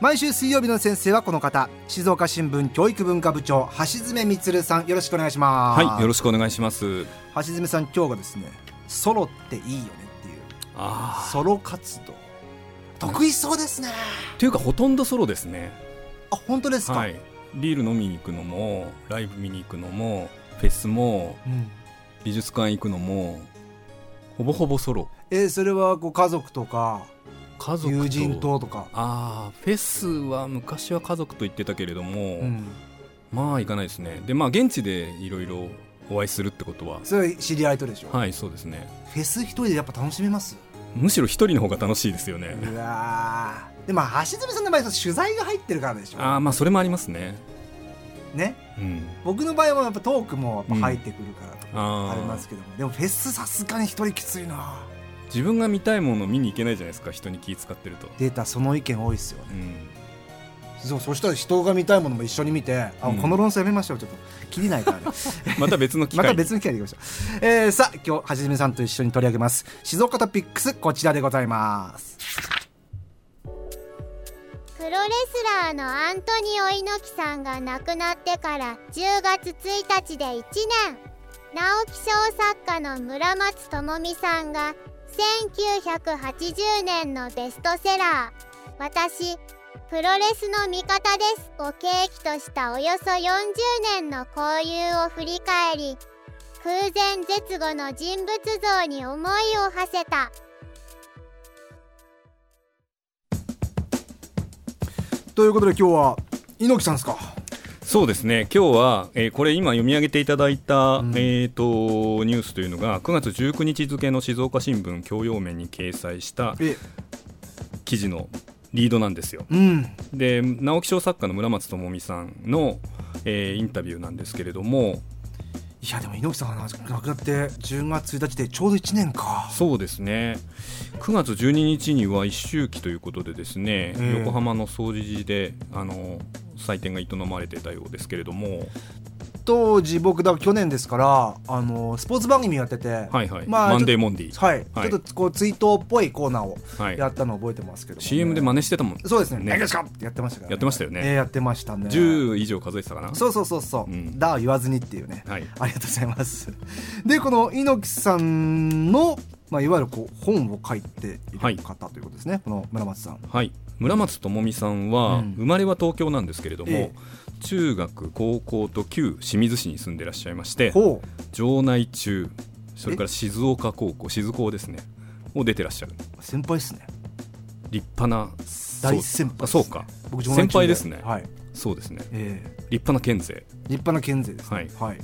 毎週水曜日の先生はこの方。静岡新聞教育文化部長橋爪充さん。よろしくお願いします。はいよろしくお願いします。橋爪さん今日がですねソロっていいよねっていう。ソロ活動。得意そうですね。というかほとんどソロですね。あ本当ですか、はい、ビール飲みに行くのもライブ見に行くのもフェスも、うん、美術館行くのもほぼほぼソロ。えー、それはご家族とか家族友人ととか。ああフェスは昔は家族と言ってたけれども、うん、まあ行かないですね。でまあ現地でいろいろお会いするってことは。それ知り合いとでしょ？はいそうですね。フェス一人でやっぱ楽しめます？むしろ一人の方が楽しいですよね。うわでも橋爪さんの場合取材が入ってるからでしょ？ああまあそれもありますね。ね、うん、僕の場合はやっぱトークもやっぱ入ってくるからとかありますけども、うん、でもフェスさすがに一人きついな自分が見たいものを見に行けないじゃないですか人に気使ってると。データその意見多いですよね、うん、そうそしたら人が見たいものも一緒に見て、あ、うん、この論争やめましょうちょっと。切りないからね。また別の機会また別の機会でいきましょう、えー、さあ今日はじめさんと一緒に取り上げます。静岡トピックスこちらでございます。プロレスラーのアントニオ猪木さんが亡くなってから10月1日で1年。直木賞作家の村松智美さんが1980年のベストセラー「私プロレスの味方です」を契機としたおよそ40年の交友を振り返り空前絶後の人物像に思いを馳せた。ということで今日は猪木さんですか？そうですね。今日は、えー、これ今読み上げていただいた、うん、えーと、ニュースというのが9月19日付の静岡新聞教養面に掲載した記事のリードなんですよ。うん、で直木賞作家の村松智美さんの、えー、インタビューなんですけれどもいやでも猪木さんが亡くなって10月1日でちょうど1年か。そうですね。9月12日には一周忌ということでですね、えー、横浜の総持寺であの祭典が営まれてたようですけれども。当時僕だ去年ですからあのスポーツ番組やってて、はいはい。まあ、マンデーモンディはい、はい、ちょっとこう追悼っぽいコーナーをやったのを覚えてますけど、ね、CM で真似してたもん。そうですね「何ですか?」ってやってましたから、ね、やってましたよね、えー、やってましたね。10以上数えてたかな。そうそうそうそう、うん、だ言わずにっていうね、はい、ありがとうございます。でこの猪木さんのまあ、いわゆるこう本を書いている方ということですね、はい、この村松さん。はい。村松智美さんは、生まれは東京なんですけれども、ええ、中学高校と旧清水市に住んでいらっしゃいまして城内中それから静岡高校静高ですね。を出てらっしゃる。先輩ですね。立派な大先輩、ね、そうか。先輩ですね、はい、そうですね、えー、立派な県勢。立派な県勢です、ね、はい、はい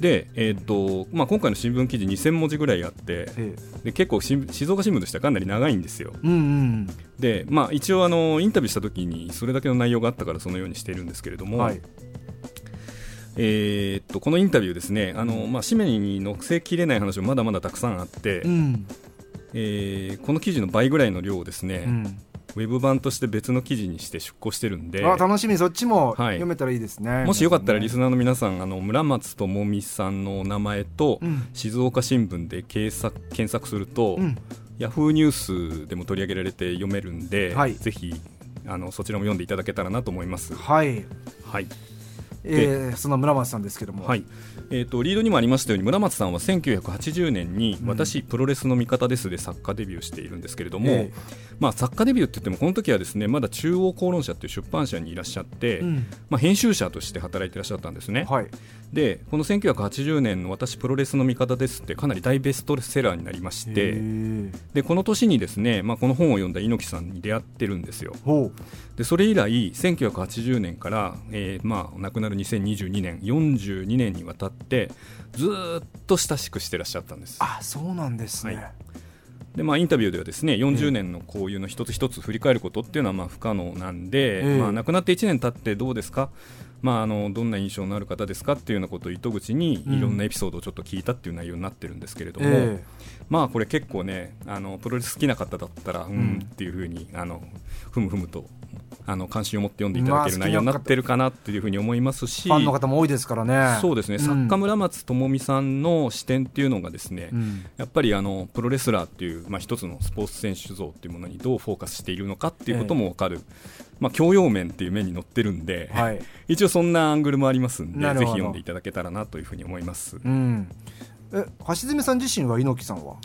で、えーとまあ、今回の新聞記事2000文字ぐらいあって、ええ、で結構静岡新聞としてはかなり長いんですよ。うんうん、で、まあ、一応あのインタビューした時にそれだけの内容があったからそのようにしているんですけれども、はい、えー、とこのインタビューですねあの、まあ、紙面に載せきれない話もまだまだたくさんあって、うん、えー、この記事の倍ぐらいの量をですね、うんウェブ版として別の記事にして出稿してるんで。あ楽しみ。そっちも読めたらいいですね、はい、もしよかったらリスナーの皆さんあの村松智美さんのお名前と、静岡新聞で検索検索すると、うん、ヤフーニュースでも取り上げられて読めるんで、はい、ぜひあのそちらも読んでいただけたらなと思います。はい、はいえー、その村松さんですけども、はい。えーと、リードにもありましたように村松さんは1980年に「私、プロレスの味方です」で作家デビューしているんですけれども、えー、まあ、作家デビューって言ってもこの時はですねまだ中央公論社という出版社にいらっしゃって、うん、まあ、編集者として働いていらっしゃったんですね。はい、でこの1980年の「私プロレスの味方です」ってかなり大ベストセラーになりましてでこの年にですね、まあ、この本を読んだ猪木さんに出会ってるんですよ。でそれ以来1980年から、えーまあ、亡くなる2022年42年にわたってずっと親しくしてらっしゃったんです。あそうなんですね、はい。でまあ、インタビューではですね40年の交友の一つ一つ振り返ることっていうのはまあ不可能なんで、えー、まあ、亡くなって1年経ってどうですか？まあ、あのどんな印象のある方ですかっていうようなことを糸口にいろんなエピソードをちょっと聞いたっていう内容になってるんですけれども、えまあこれ結構ねあのプロレス好きな方だったらうんっていうふうにあのふむふむとあの関心を持って読んでいただけるまあ内容になってるかなっていうふうに思いますし、ファンの方も多いですからね。そうですね、ん。作家村松智美さんの視点っていうのがですね、うん。やっぱりあのプロレスラーっていう、まあ、一つのスポーツ選手像っていうものにどうフォーカスしているのかっていうことも分かる、まあ、教養面っていう面に載ってるんで、はい。一応そんなアングルもありますんでぜひ読んでいただけたらなというふうに思います。うん。え橋爪さん自身は猪木さんは？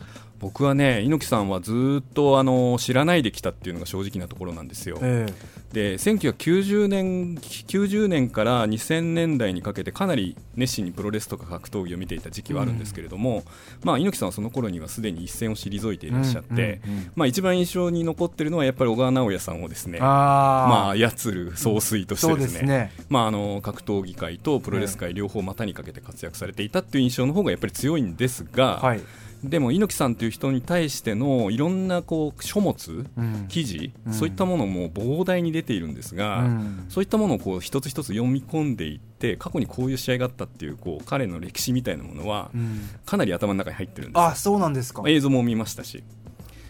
僕はね猪木さんはずっとあの知らないできたっていうのが正直なところなんですよ、えで1990年 ,90 年から2000年代にかけてかなり熱心にプロレスとか格闘技を見ていた時期はあるんですけれども、まあ、猪木さんはその頃にはすでに一線を退いていらっしゃって、うんうんうん。まあ、一番印象に残っているのはやっぱり小川直也さんをですねまあ、操る総帥としてでね,、ですすね。まあ、あの格闘技界とプロレス界両方股にかけて活躍されていたっていう印象の方がやっぱり強いんですが、はいでも猪木さんという人に対してのいろんなこう書物、うん。記事、うん。そういったものも膨大に出ているんですが、うん。そういったものをこう一つ一つ読み込んでいって過去にこういう試合があったっていうこう彼の歴史みたいなものはうん。かなり頭の中に入ってるんですよ。あそうなんですか。映像も見ましたし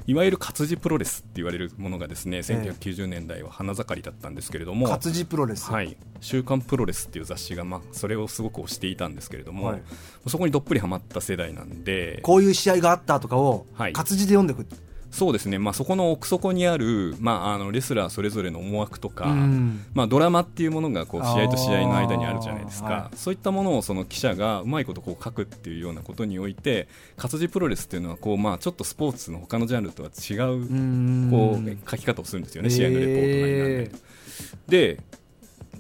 いわゆる活字プロレスって言われるものがですね1990年代は花盛りだったんですけれども、活字プロレス。はい、週刊プロレスっていう雑誌が、まあ、それをすごく推していたんですけれども、はい。そこにどっぷりハマった世代なんでこういう試合があったとかをはい。活字で読んでいくそうですね、まあ、そこの奥底にある、まあ、あのレスラーそれぞれの思惑とか、うん。まあ、ドラマっていうものがこう試合と試合の間にあるじゃないですか、はそういったものをその記者がうまいことこう書くっていうようなことにおいて活字プロレスっていうのはこう、まあ、ちょっとスポーツの他のジャンルとは違ううん。こう書き方をするんですよね、試合のレポート内なんでへ。で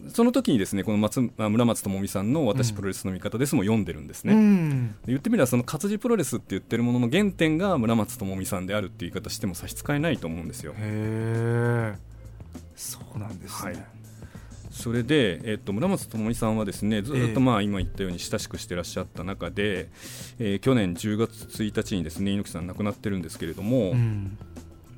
その時にですねこの松あ村松智美さんの「私うん。プロレスの味方です」も読んでるんですね。うん。言ってみればその活字プロレスって言ってるものの原点が村松智美さんであるっていう言い方しても差し支えないと思うんですよ。へえ。そうなんですね、はい。それで、えっと、村松智美さんはですねずっええとまあ今言ったように親しくしてらっしゃった中で、えー去年10月1日にですね猪木さん亡くなってるんですけれども、うん。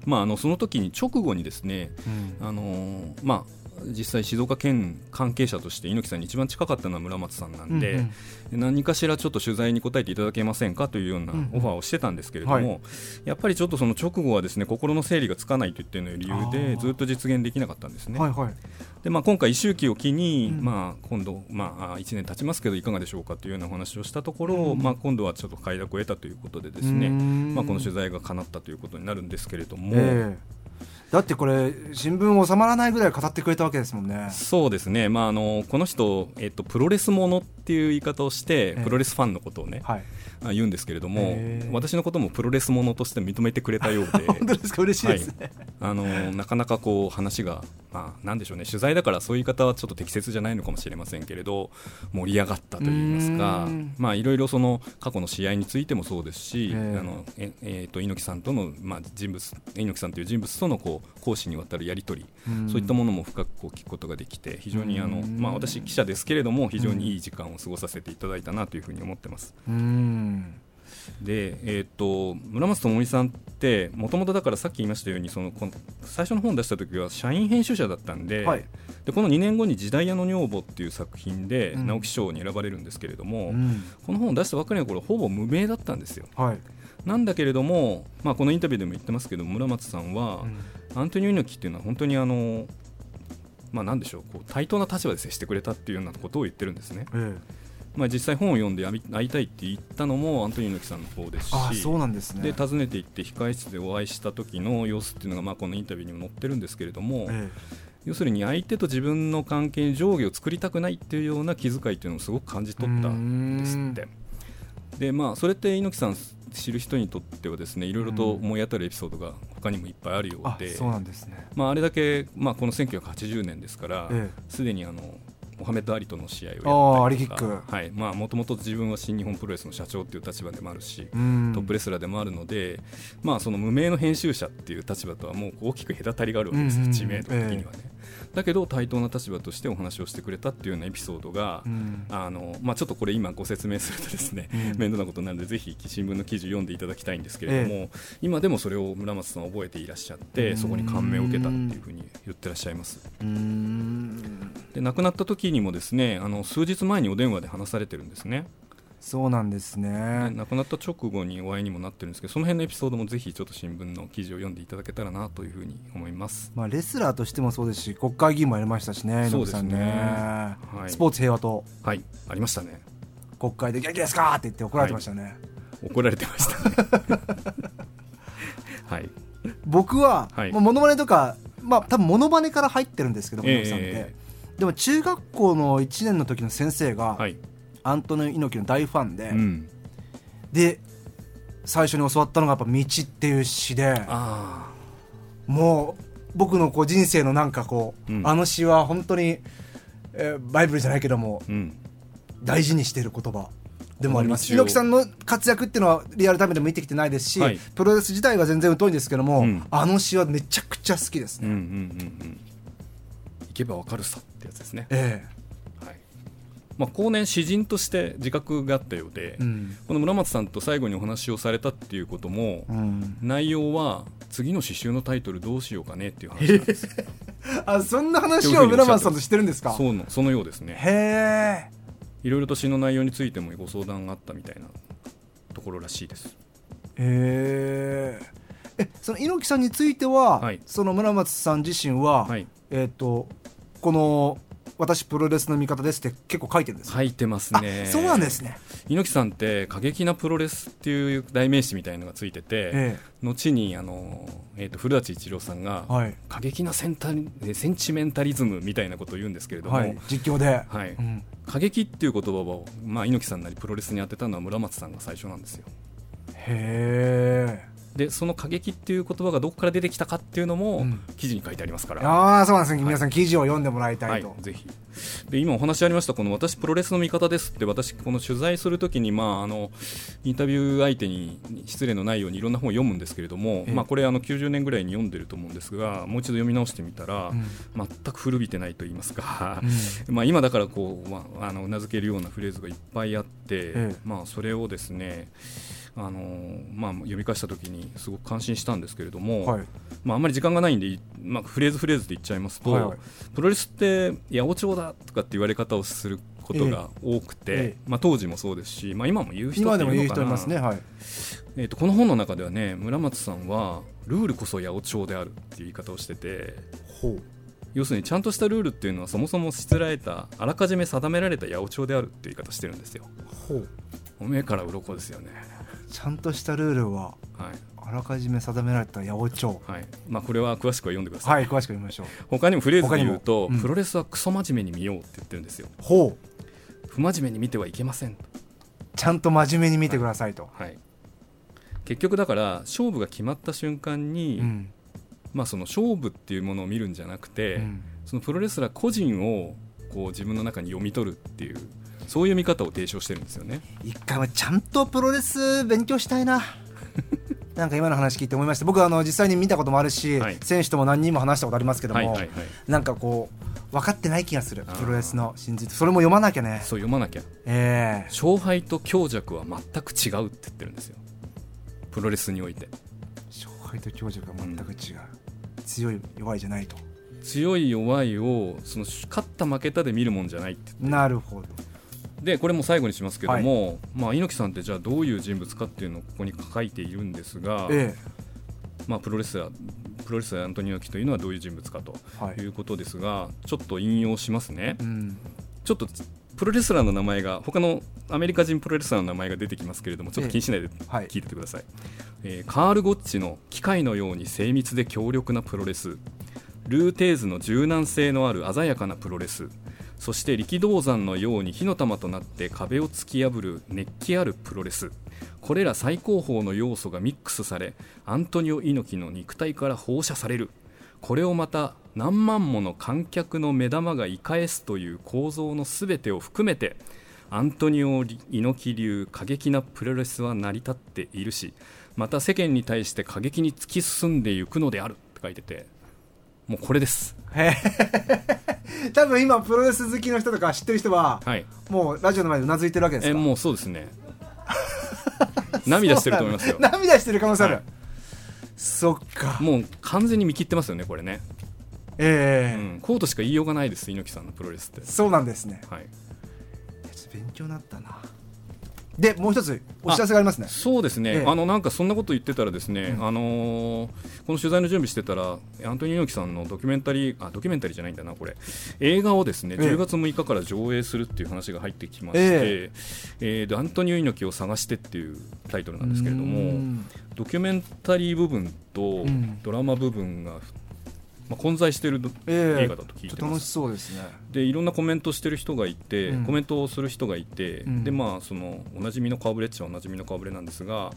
まあ、あのその時に直後にですね、うん。あのーまあ実際静岡県関係者として猪木さんに一番近かったのは村松さんなんで、うんうん。何かしらちょっと取材に答えていただけませんかというようなうんオファーをしてたんですけれども、はい。やっぱりちょっとその直後はですね心の整理がつかないといったような理由あでー。ずっと実現できなかったんですね。はいはい。でまあ、今回、一周期を機に、うん。まあ、今度、まあ、1年経ちますけどいかがでしょうかというようなお話をしたところ、うんまあ、今度はちょっと快諾を得たということでですね、うん。まあ、この取材が叶ったということになるんですけれども、ええだってこれ新聞収まらないぐらい語ってくれたわけですもんね。そうですね、まあ、あのこの人、えっと、プロレスものっていう言い方をしてええ。プロレスファンのことをね、はい。あ言うんですけれども、私のこともプロレスものとして認めてくれたようで。本当ですか？嬉しいですね、あのなかなかこう話が、まあ、なんでしょうね。取材だからそういう言い方はちょっと適切じゃないのかもしれませんけれど盛り上がったといいますか。いろいろその過去の試合についてもそうですし、ええあのええーと猪木さんとの、まあ、人物猪木さんという人物とのこう講師にわたるやり取り、うん。そういったものも深くこう聞くことができて非常にあの、うん。まあ、私記者ですけれども非常にいい時間を過ごさせていただいたなというふうに思ってます。うんで、えー、と村松智美さんってもともとだからさっき言いましたようにそのこの最初の本出した時は社員編集者だったんで,、はい。でこの2年後に「時代屋の女房」っていう作品でうん。直木賞に選ばれるんですけれども、うん。この本を出したばっかりの頃ほぼ無名だったんですよ。はい、なんだけれども、まあ、このインタビューでも言ってますけど村松さんは、アントニオ猪木っていうのは本当にあのまあ、なんでしょうこう対等な立場で接してくれたっていうようなことを言ってるんですね、えまあ、実際本を読んで会いたいって言ったのもアントニオ猪木さんの方ですし。えあそうなんですね。で訪ねて行って控室でお会いした時の様子っていうのが、まあ、このインタビューにも載ってるんですけれども、え要するに相手と自分の関係に上下を作りたくないっていうような気遣いっていうのをすごく感じえ取ったんですうって。でまあ、それって猪木さん知る人にとってはですねいろいろと思い当たるエピソードが他にもいっぱいあるよあうで。そうなんですね。まあ、あれだけ、まあ、この1980年ですからえ。すで、にあのモハメド・アリとの試合をやったりとか。はい。まあもともと自分は新日本プロレスの社長っていう立場でもあるし、うん。トップレスラーでもあるので、まあ、その無名の編集者っていう立場とはもう大きく隔たりがあるわけですよ、うんうん知名度的にはね、だけど対等な立場としてお話をしてくれたっていうようなエピソードが、うん。あのまあ、ちょっとこれ今ご説明するとですね、うん。面倒なことになるのでぜひ新聞の記事を読んでいただきたいんですけれども、今でもそれを村松さんは覚えていらっしゃってそこに感銘を受けたっていうふうに言ってらっしゃいます。で亡くなった時にもですねあの数日前にお電話で話されてるんですね。そうなんですね。亡くなった直後にお会いにもなってるんですけどその辺のエピソードもぜひちょっと新聞の記事を読んでいただけたらなというふうに思います。まあレスラーとしてもそうですし国会議員もやりましたしねそうですね。ね、はい。スポーツ平和と。はい。ありましたね。国会で元気ですかって言って怒られてましたね、怒られてましたね。はい。僕は、はい。まあ、モノマネとかまあ多分モノマネから入ってるんですけどええ猪木さんって、でも中学校の1年の時の先生が、はい、アントニオ猪木の大ファンで、うん、で最初に教わったのがやっぱ「道」っていう詩であもう僕のこう人生のなんかこう、うん。あの詩は本当に、えーバイブルじゃないけどもあうん。大事にしている言葉でもあります。猪木さんの活躍っていうのはリアルタイムでも見てきてないですし、はい。プロレス自体は全然疎いんですけども、うん。あの詩はめちゃくちゃ好きですね、うんうんうんうん行けばわかるさってやつですね、えはい。まあ、後年詩人として自覚があったようで、えうん。この村松さんと最後にお話をされたっていうことも、うん、内容は次の詩集のタイトルどうしようかねっていう話なんです。あそんな話を村松さんとしてるんですか？そうのそのようですね。へえ。いろいろと詩の内容についてもご相談があったみたいなところらしいです。へえ。えその猪木さんについては、はい。その村松さん自身は、はいえっ、とこの「私プロレスの味方です」って結構書いてるんですか、書いてますあねそうなんですね、猪木さんって過激なプロレスっていう代名詞みたいのがついてて、え後にあの、えー、と古舘一郎さんが、えはい、過激なセンタセンチメンタリズムみたいなことを言うんですけれども、はい、実況で、はい。うん、過激っていう言葉を、まあ、猪木さんなりプロレスに当てたのは村松さんが最初なんですよ。へえでその過激っていう言葉がどこから出てきたかっていうのも、うん。記事に書いてありますから。ああそうなんですね、皆さん記事を読んでもらいたはいいと、、ぜひ。で今お話ありましたこの私プロレスの味方ですって私この取材するときに、まあ、あのインタビュー相手に失礼のないようにいろんな本を読むんですけれども、ええ。まあ、これあの90年ぐらいに読んでると思うんですがもう一度読み直してみたら、うん。全く古びてないと言いますか、う まあ、今だからこう、まあ、あの名付けるようなフレーズがいっぱいあって、ええ。まあ、それをですねあのまあ、読み返したときにすごく感心したんですけれども、はい。まあ、あんまり時間がないんで、まあ、フレーズフレーズで言っちゃいますと、はいはい。プロレスって八百長だとかって言われ方をすることが多くて、ええ。まあ、当時もそうですし、まあ、今も言う人今でっているのかな。はい。えー、とこの本の中ではね村松さんはルールこそ八百長であるっていう言い方をしてて要するにちゃんとしたルールっていうのはそもそもしつらえたあらかじめ定められた八百長であるっていう言い方してるんですよ。ほう。おめえから鱗ですよねちゃんとしたルールははい、あらかじめ定められた八百長。はい。まあ、これは詳しくは読んでください、はい詳しく読みましょう。他にもフレーズで言う他と、うんプロレスはクソ真面目に見ようって言ってるんですよ。ほう。不真面目に見てはいけませんちゃんと真面目に見てくださいと、はい、結局だから勝負が決まった瞬間に、うん。まあ、その勝負っていうものを見るんじゃなくて、うん。そのプロレスラー個人をこう自分の中に読み取るっていうそういう見方を提唱してるんですよね。一回はちゃんとプロレス勉強したいな。なんか今の話聞いて思いました。僕はあの実際に見たこともあるし、はい。選手とも何人も話したことありますけども、はいはいはい、なんかこう分かってない気がする。プロレスの真実。それも読まなきゃね。そう読まなきゃ。ええ。勝敗と強弱は全く違うって言ってるんですよ。プロレスにおいて。勝敗と強弱が全く違う、強い弱いじゃないと。強い弱いをその勝った負けたで見るもんじゃないってなるほどでこれも最後にしますけども、まあ、猪木さんってじゃあどういう人物かっていうのをここに書いているんですが、えまあ、プロレスラープロレスラーアントニオ猪木というのはどういう人物かとえはい。いうことですがちょっと引用しますね。うん。ちょっとプロレスラーの名前が他のアメリカ人プロレスラーの名前が出てきますけれどもちょっと気にしないではい。聞いててください、えーカール・ゴッチの機械のように精密で強力なプロレス。ルー・テーズの柔軟性のある鮮やかなプロレスそして力道山のように火の玉となって壁を突き破る熱気あるプロレス。これら最高峰の要素がミックスされアントニオ猪木の肉体から放射される。これをまた何万もの観客の目玉が生かすという構造のすべてを含めてアントニオ猪木流過激なプロレスは成り立っているしまた世間に対して過激に突き進んでいくのであるって書いててもうこれです。多分今プロレス好きの人とか知ってる人ははい。もうラジオの前でうなずいてるわけですか？えもうそうですね。涙してると思いますよ。涙してる可能性ある、はい。そっか。もう完全に見切ってますよねこれね。ええ。うん、こうとしか言いようがないです猪木さんのプロレスって。そうなんですね。はい。勉強になったなでもう一つお知らせがありますね。そうですね、ええ。あのなんかそんなこと言ってたらですね、うん。あのーこの取材の準備してたらアントニオ猪木さんのドキュメンタリーあドキュメンタリーじゃないんだなこれ。映画をですねええ。10月6日から上映するっていう話が入ってきまして、ええ。ーでアントニオ猪木を探してっていうタイトルなんですけれどうもん。ドキュメンタリー部分とうん。ドラマ部分が、まあ、混在している映画だと聞いちょってと楽しそうですね。でいろんなコメントしてる人がいて、うん。コメントをする人がいて、うん。でまあそのおなじみの顔ぶれっちゃおなじみの顔ぶれなんですが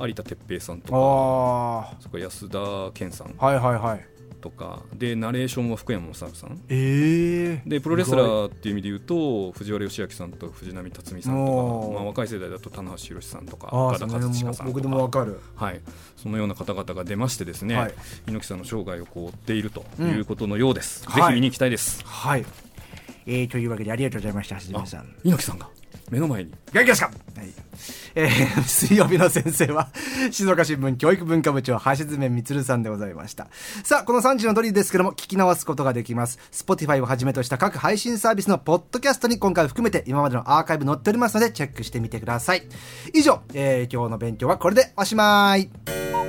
有田哲平さんとかそれから安田健さん。はいはいはいとかでナレーションは福山雅治さん。ええでプロレスラーっていう意味で言うと藤原義明さんと藤波辰巳さんとか、まあ、若い世代だと棚橋宏さんとか岡田和親さんと僕でもわか、かる。はい、そのような方々が出ましてですね、はい。猪木さんの生涯をこう追っているとうん。いうことのようです、はい。ぜひ見に行きたいです、はい。えー、というわけでありがとうございました橋あ爪さん。猪木さんが目の前に。元気ですか、はい。えー 水曜日の先生は 静岡新聞教育文化部長橋爪充さんでございました。さあこの3時のドリルですけども聞き直すことができます。Spotify をはじめとした各配信サービスのポッドキャストに今回含めて今までのアーカイブ載っておりますのでチェックしてみてください。以上、えー今日の勉強はこれでおしまい。